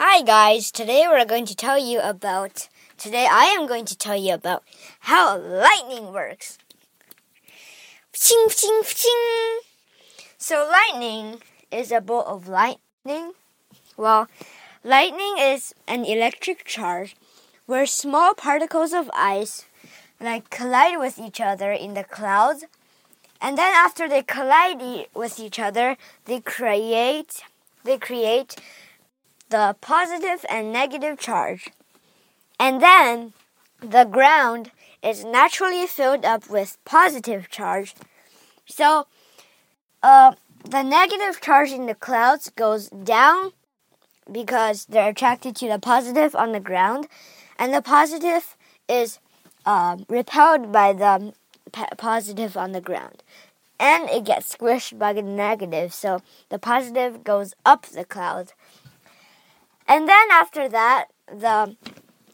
Hi guys, today we're going to tell you about today I am going to tell you about how lightning works. So lightning is a bolt of lightning. Well, lightning is an electric charge where small particles of ice like collide with each other in the clouds and then after they collide with each other they create they create the positive and negative charge. And then the ground is naturally filled up with positive charge. So uh, the negative charge in the clouds goes down because they're attracted to the positive on the ground, and the positive is uh, repelled by the positive on the ground. And it gets squished by the negative, so the positive goes up the cloud. And then after that, the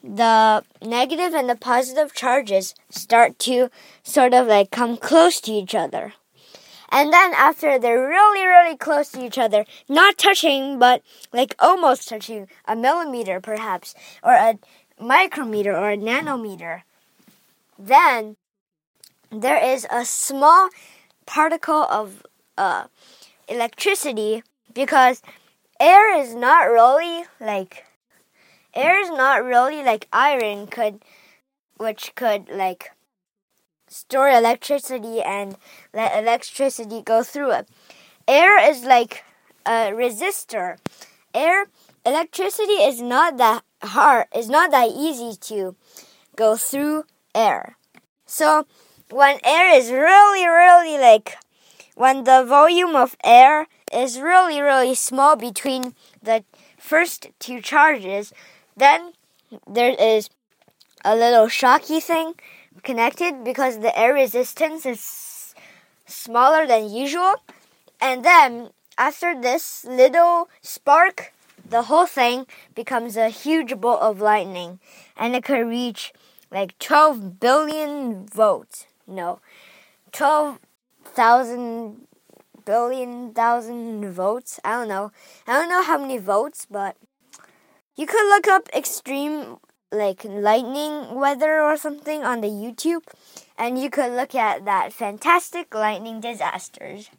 the negative and the positive charges start to sort of like come close to each other. And then after they're really, really close to each other, not touching, but like almost touching, a millimeter perhaps, or a micrometer or a nanometer, then there is a small particle of uh, electricity because air is not really like air is not really like iron could which could like store electricity and let electricity go through it. Air is like a resistor. Air electricity is not that hard is not that easy to go through air. So when air is really really like when the volume of air is really, really small between the first two charges, then there is a little shocky thing connected because the air resistance is smaller than usual. And then after this little spark, the whole thing becomes a huge bolt of lightning and it could reach like 12 billion volts. No, 12,000 billion thousand votes. I don't know. I don't know how many votes, but you could look up extreme like lightning weather or something on the YouTube and you could look at that fantastic lightning disasters.